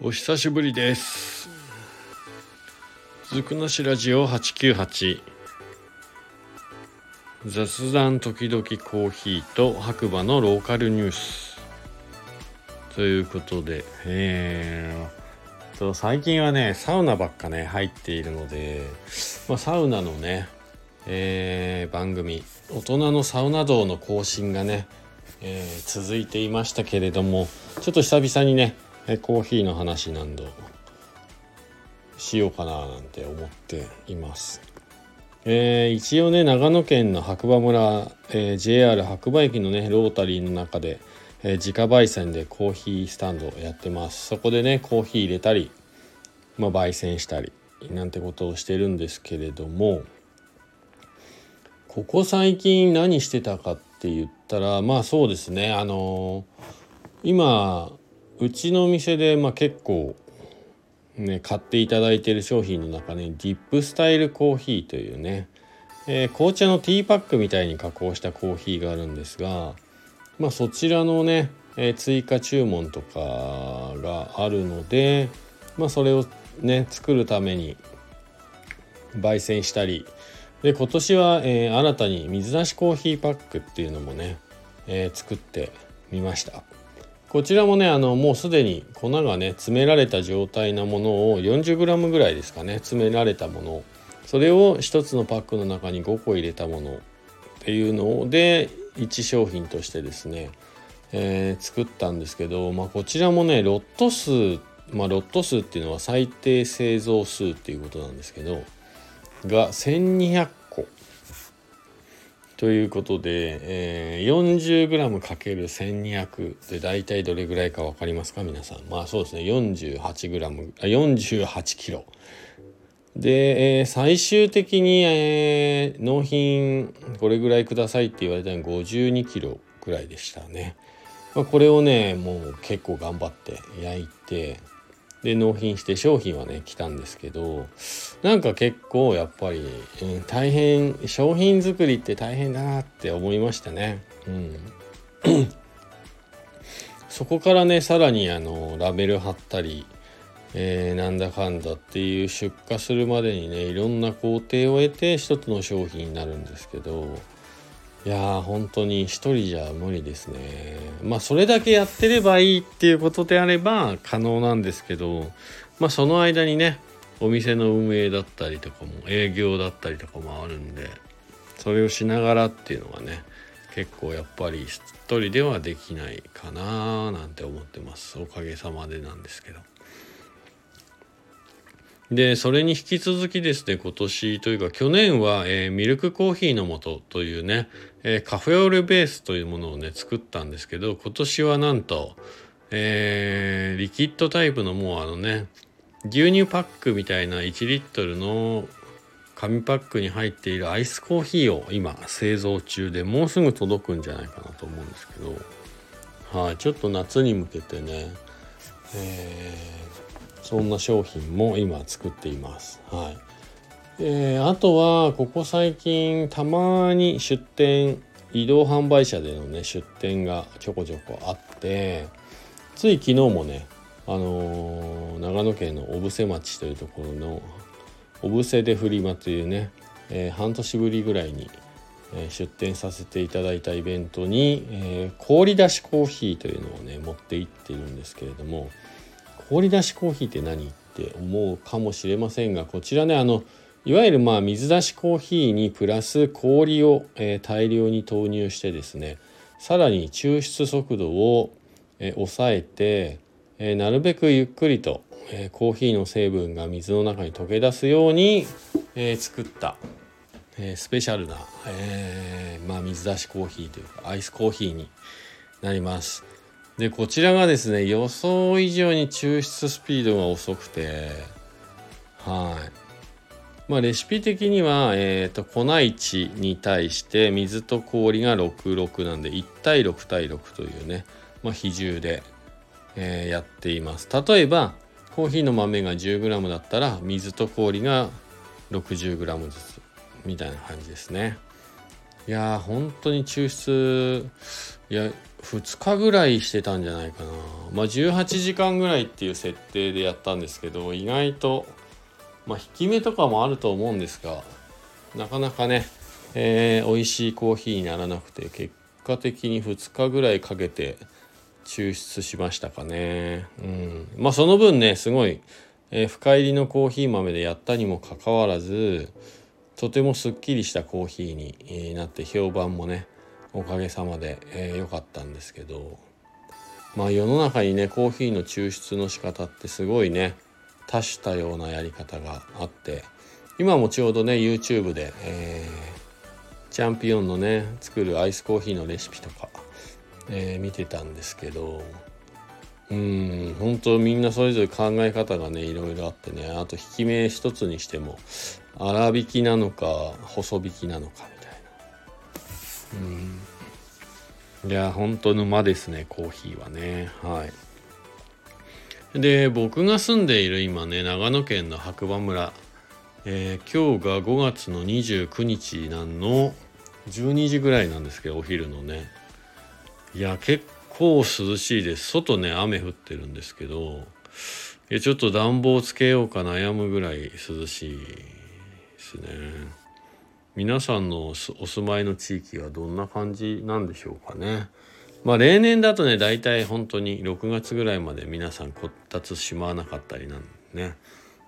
お久しぶりです。ずくなしラジオ898雑談時々コーヒーと白馬のローカルニュース。ということでえー、と最近はねサウナばっかね入っているので、まあ、サウナのねえー、番組大人のサウナ道の更新がね、えー、続いていましたけれどもちょっと久々にねコーヒーの話何度しようかななんて思っています。えー、一応ね長野県の白馬村、えー、JR 白馬駅のねロータリーの中で、えー、自家焙煎でコーヒースタンドをやってますそこでねコーヒー入れたり、まあ、焙煎したりなんてことをしてるんですけれどもここ最近何してたかって言ったらまあそうですね。あの今うちの店で、まあ、結構、ね、買っていただいてる商品の中に、ね、ディップスタイルコーヒーというね、えー、紅茶のティーパックみたいに加工したコーヒーがあるんですが、まあ、そちらのね、えー、追加注文とかがあるので、まあ、それをね作るために焙煎したりで今年は、えー、新たに水出しコーヒーパックっていうのもね、えー、作ってみました。こちらもねあのもうすでに粉がね詰められた状態なものを 40g ぐらいですかね詰められたものそれを1つのパックの中に5個入れたものっていうので1商品としてですね、えー、作ったんですけど、まあ、こちらもねロット数まあロット数っていうのは最低製造数っていうことなんですけどが1200ということで、えー、40g×1200 で大体どれぐらいか分かりますか？皆さん。まあそうですね 48g あ 48kg。で、えー、最終的に、えー、納品これぐらいくださいって言われたのは 52kg ぐらいでしたね。まあ、これをねもう結構頑張って焼いてで納品して商品はね来たんですけどなんか結構やっぱり、うん、大変商品作りって大変だなって思いましたね。うんそこからねさらにあのラベル貼ったり、えー、なんだかんだっていう出荷するまでにねいろんな工程を得て一つの商品になるんですけどいや本当に一人じゃ無理ですねまあそれだけやってればいいっていうことであれば可能なんですけどまあその間にねお店の運営だったりとかも営業だったりとかもあるんでそれをしながらっていうのがね結構やっぱり一人ではできないかななんて思ってますおかげさまでなんですけど。でそれに引き続きですね今年というか去年は、えー、ミルクコーヒーの素というね、えー、カフェオレベースというものをね作ったんですけど今年はなんと、えー、リキッドタイプのもうあのね牛乳パックみたいな1リットルの紙パックに入っているアイスコーヒーを今製造中でもうすぐ届くんじゃないかなと思うんですけどはい、ちょっと夏に向けてね、えー、そんな商品も今作っています。はいえー、あとはここ最近たまに出店移動販売車でのね出店がちょこちょこあってつい昨日もねあのー、長野県の小布施町というところの小布施でフリマというね、えー、半年ぶりぐらいに、出店させていただいたイベントに、え氷出しコーヒーというのをね持って行っているんですけれども氷出しコーヒーって何って思うかもしれませんがこちらねあのいわゆるまあ水出しコーヒーにプラス氷を、え、大量に投入してですねさらに抽出速度を、え、抑えて、え、なるべくゆっくりと、えコーヒーの成分が水の中に溶け出すように、え作った、えスペシャルな、えまあ、水出しコーヒーというかアイスコーヒーになります。でこちらがですね予想以上に抽出スピードが遅くてはい。まあ、レシピ的には、えーと、粉1に対して水と氷が66なんで1対6対6というね、まあ、比重で、えー、やっています。例えばコーヒーの豆が 10g だったら水と氷が 60g ずつみたいな感じですね。いやー本当に抽出いや2日ぐらいしてたんじゃないかな。まあ18時間ぐらいっていう設定でやったんですけど意外とまあ引き目とかもあると思うんですがなかなかね、えー、美味しいコーヒーにならなくて結果的に2日ぐらいかけて抽出しましたかね。うん。まあその分ねすごい、えー、深入りのコーヒー豆でやったにもかかわらずとてもすっきりしたコーヒーになって評判もねおかげさまで良、えー、かったんですけどまあ世の中にねコーヒーの抽出の仕方ってすごいね多種多様なやり方があって今もちょうどね YouTube で、えー、チャンピオンのね作るアイスコーヒーのレシピとか、えー、見てたんですけどうん本当みんなそれぞれ考え方がねいろいろあってねあと引き目一つにしても粗挽きなのか細引きなのかみたいな。うん。いや本当沼ですねコーヒーはね。はい。で僕が住んでいる今ね長野県の白馬村、えー、今日が5月の29日なんの12時ぐらいなんですけどお昼のね。いや結構涼しいです。外ね雨降ってるんですけどちょっと暖房つけようか悩むぐらい涼しい。ですね。皆さんのお住まいの地域はどんな感じなんでしょうかね。まあ例年だとね大体本当に6月ぐらいまで皆さんこたつしまわなかったりなんね。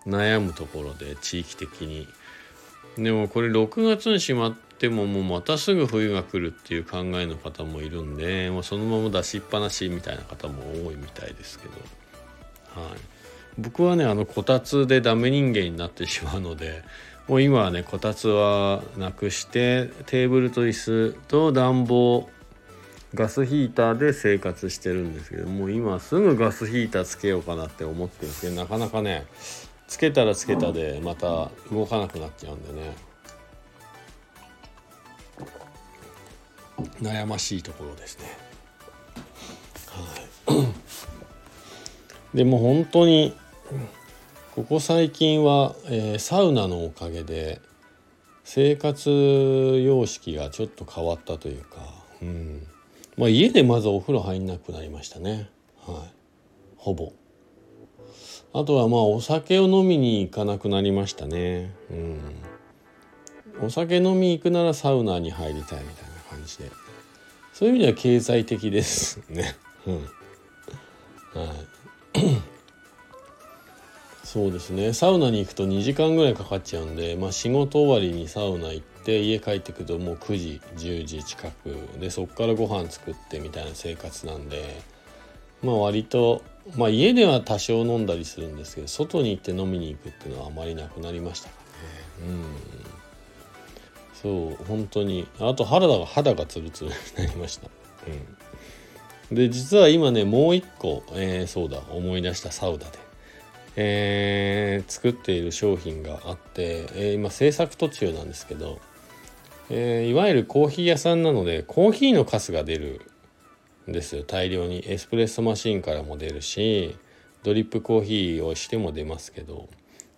悩むところで地域的に。でもこれ6月にしまってももうまたすぐ冬が来るっていう考えの方もいるんで、まあ、そのまま出しっぱなしみたいな方も多いみたいですけど。はい。僕はねあのこたつでダメ人間になってしまうのでもう今はねこたつはなくしてテーブルと椅子と暖房ガスヒーターで生活してるんですけどもう今すぐガスヒーターつけようかなって思ってるんですけどなかなかねつけたらつけたでまた動かなくなっちゃうんでね。悩ましいところですね。はい。でも本当にここ最近は、えー、サウナのおかげで生活様式がちょっと変わったというか、うん。まあ、家でまずお風呂入んなくなりましたね、はい、ほぼ。あとはまあお酒を飲みに行かなくなりましたね、うん、お酒飲み行くならサウナに入りたいみたいな感じで。そういう意味では経済的ですね、うん。はい。そうですね。サウナに行くと2時間ぐらいかかっちゃうんで、まあ、仕事終わりにサウナ行って家帰ってくるともう9時10時近くでそっからご飯作ってみたいな生活なんでまあ割と、まあ、家では多少飲んだりするんですけど外に行って飲みに行くっていうのはあまりなくなりましたかね。うん。そう本当に。あと肌が肌がツルツルになりました。うん。で実は今ねもう一個、えー、そうだ思い出したサウダで。えー、作っている商品があって、えー、今制作途中なんですけど、えー、いわゆるコーヒー屋さんなのでコーヒーのカスが出るんですよ。大量に。エスプレッソマシンからも出るしドリップコーヒーをしても出ますけど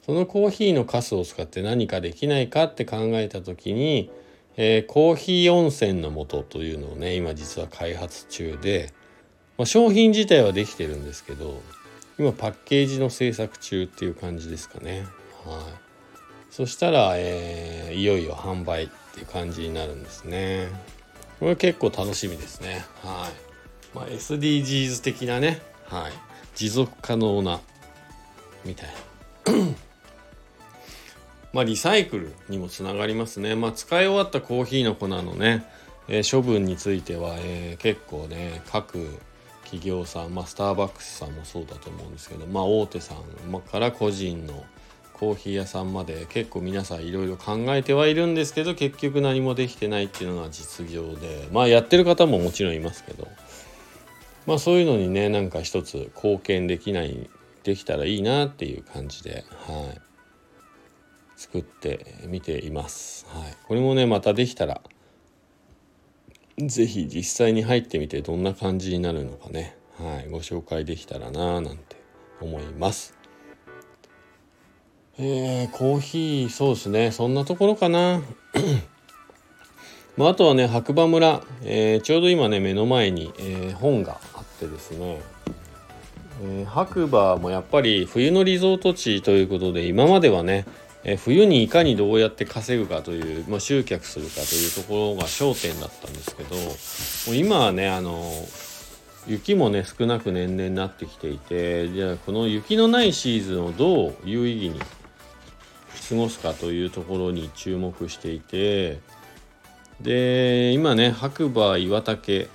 そのコーヒーのカスを使って何かできないかって考えた時に、えー、コーヒー温泉の素というのをね今実は開発中で、まあ、商品自体はできてるんですけど今パッケージの制作中っていう感じですかね。はい。そしたら、えー、いよいよ販売っていう感じになるんですね。これ結構楽しみですね。はい。まあ、SDGs 的なね、はい。持続可能な、みたいな。まあ、リサイクルにもつながりますね。まあ、使い終わったコーヒーの粉のね、えー、処分については、えー、結構ね、各企業さん、まあ、スターバックスさんもそうだと思うんですけど、まあ、大手さんから個人のコーヒー屋さんまで結構皆さんいろいろ考えてはいるんですけど結局何もできてないっていうのが実情でまあやってる方ももちろんいますけどまあそういうのにねなんか一つ貢献できないできたらいいなっていう感じではい作ってみています。はい、これもねまたできたら是非実際に入ってみてどんな感じになるのかね、はい、ご紹介できたらななんて思います。えー、コーヒーそうですね。そんなところかな。まあ、あとはね白馬村、えー、ちょうど今ね目の前に、えー、本があってですね、えー、白馬もやっぱり冬のリゾート地ということで今まではね、え冬にいかにどうやって稼ぐかという、まあ、集客するかというところが焦点だったんですけどもう今はねあの雪もね少なく年々なってきていてじゃあこの雪のないシーズンをどう有意義に過ごすかというところに注目していてで今ね白馬岩岳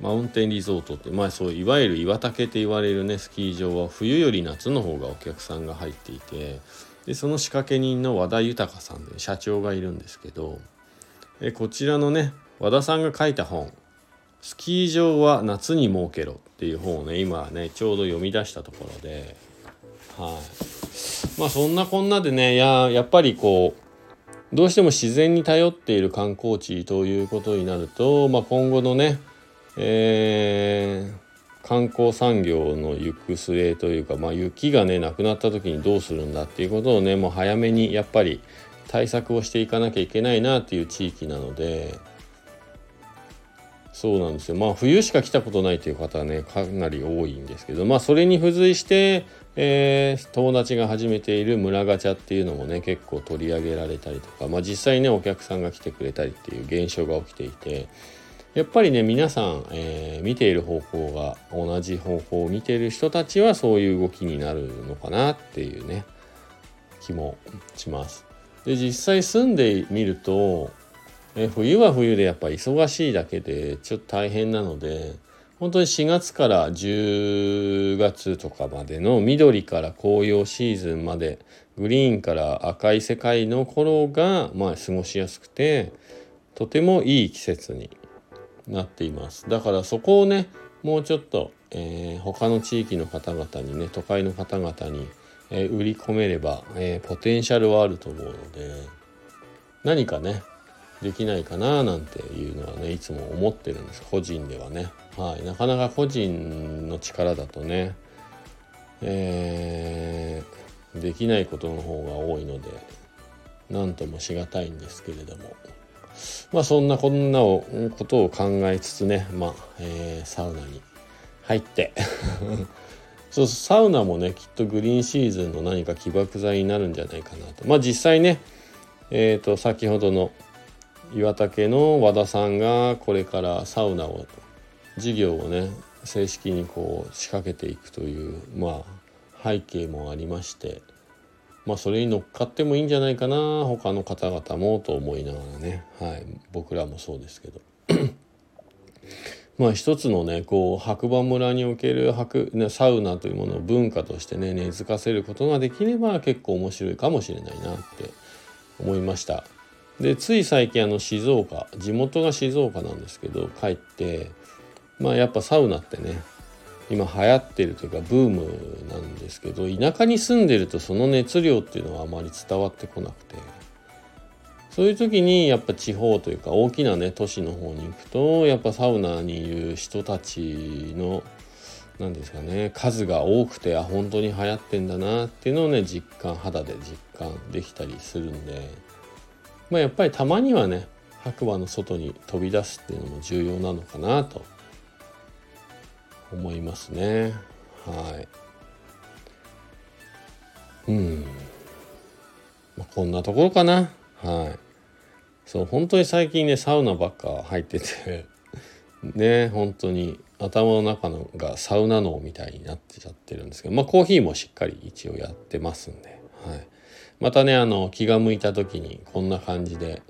マウンテンリゾートってまあそういわゆる岩岳って言われるねスキー場は冬より夏の方がお客さんが入っていてでその仕掛け人の和田豊さんで社長がいるんですけどえこちらのね和田さんが書いた本「スキー場は夏に設けろ」っていう本をね今ねちょうど読み出したところではい。まあそんなこんなでねややっぱりこうどうしても自然に頼っている観光地ということになると、まあ、今後のね、えー、観光産業の行く末というか、まあ、雪がねなくなった時にどうするんだっていうことをねもう早めにやっぱり対策をしていかなきゃいけないなっていう地域なのでそうなんですよ。まあ冬しか来たことないという方はねかなり多いんですけどまあそれに付随してえー、友達が始めている村ガチャっていうのもね結構取り上げられたりとか、まあ、実際ねお客さんが来てくれたりっていう現象が起きていてやっぱりね皆さん、えー、見ている方向が同じ方向を見ている人たちはそういう動きになるのかなっていうね気もします。で実際住んでみると、え冬は冬でやっぱ忙しいだけでちょっと大変なので本当に4月から10月とかまでの緑から紅葉シーズンまでグリーンから赤い世界の頃がまあ過ごしやすくてとてもいい季節になっています。だからそこをねもうちょっと、えー、他の地域の方々にね都会の方々に、えー、売り込めれば、えー、ポテンシャルはあると思うので何かねできないかななんていうのはねいつも思ってるんです。個人ではね。はい、なかなか個人の力だとね、えー、できないことの方が多いので何ともしがたいんですけれども。まあそんなこんなをことを考えつつねまあ、えー、サウナに入って。そうサウナもねきっとグリーンシーズンの何か起爆剤になるんじゃないかなと。まあ実際ねえっ、ー、と先ほどの岩竹の和田さんがこれからサウナを事業をね正式にこう仕掛けていくというまあ背景もありまして。まあそれに乗っかってもいいんじゃないかな他の方々もと思いながらね、はい、僕らもそうですけど。まあ一つのねこう白馬村における白、ね、サウナというものを文化としてね根付かせることができれば結構面白いかもしれないなって思いました。でつい最近あの静岡地元が静岡なんですけど帰ってまあやっぱサウナってね今流行ってるというかブームなんですけど田舎に住んでるとその熱量っていうのはあまり伝わってこなくてそういう時にやっぱ地方というか大きなね都市の方に行くとやっぱサウナにいる人たちの何ですかね数が多くてあ本当に流行ってんだなっていうのをね実感肌で実感できたりするんでまあやっぱりたまにはね白馬の外に飛び出すっていうのも重要なのかなと思いますね。はい。うん。まあ、こんなところかな。はい。そう本当に最近ねサウナばっか入ってて。ね本当に。頭の中のがサウナ脳みたいになってちゃってるんですけど。まあコーヒーもしっかり一応やってますんで、はい、またねあの気が向いた時にこんな感じで、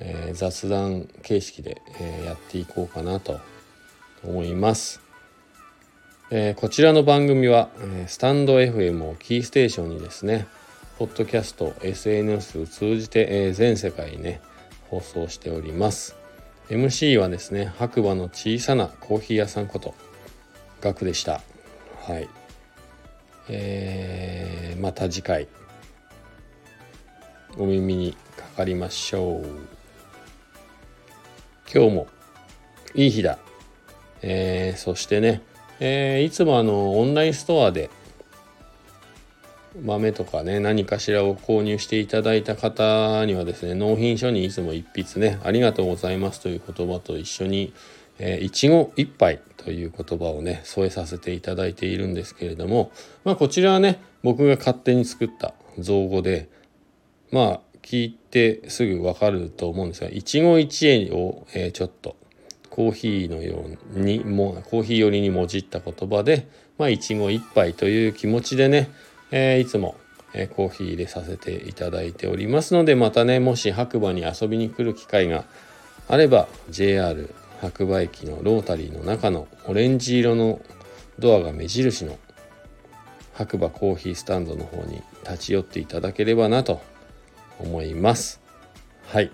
えー、雑談形式で、えー、やっていこうかなと思います。えー、こちらの番組は、えー、スタンド FM をキーステーションにですね、ポッドキャスト、SNS を通じて、えー、全世界にね、放送しております。MC はですね、白馬の小さなコーヒー屋さんこと、ガクでした。はい。えー、また次回、お耳にかかりましょう。今日もいい日だ。えー、そしてね、えー、いつもあのオンラインストアで、豆とかね何かしらを購入していただいた方にはですね納品書にいつも一筆ねありがとうございますという言葉と一緒にえー、いちご一杯という言葉をね添えさせていただいているんですけれどもまあこちらはね僕が勝手に作った造語でまあ聞いてすぐわかると思うんですが一期一会を、えー、ちょっとコーヒーのようにもコーヒー寄りにもじった言葉でまあ一期一杯という気持ちでね、えー、いつもえコーヒー入れさせていただいておりますのでまたねもし白馬に遊びに来る機会があれば JR 白馬駅のロータリーの中のオレンジ色のドアが目印の白馬コーヒースタンドの方に立ち寄っていただければなと思います。はい。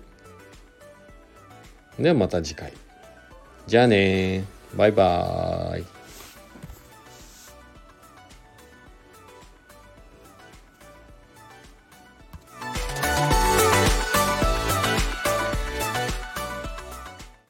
ではまた次回。じゃあねバイバーイ。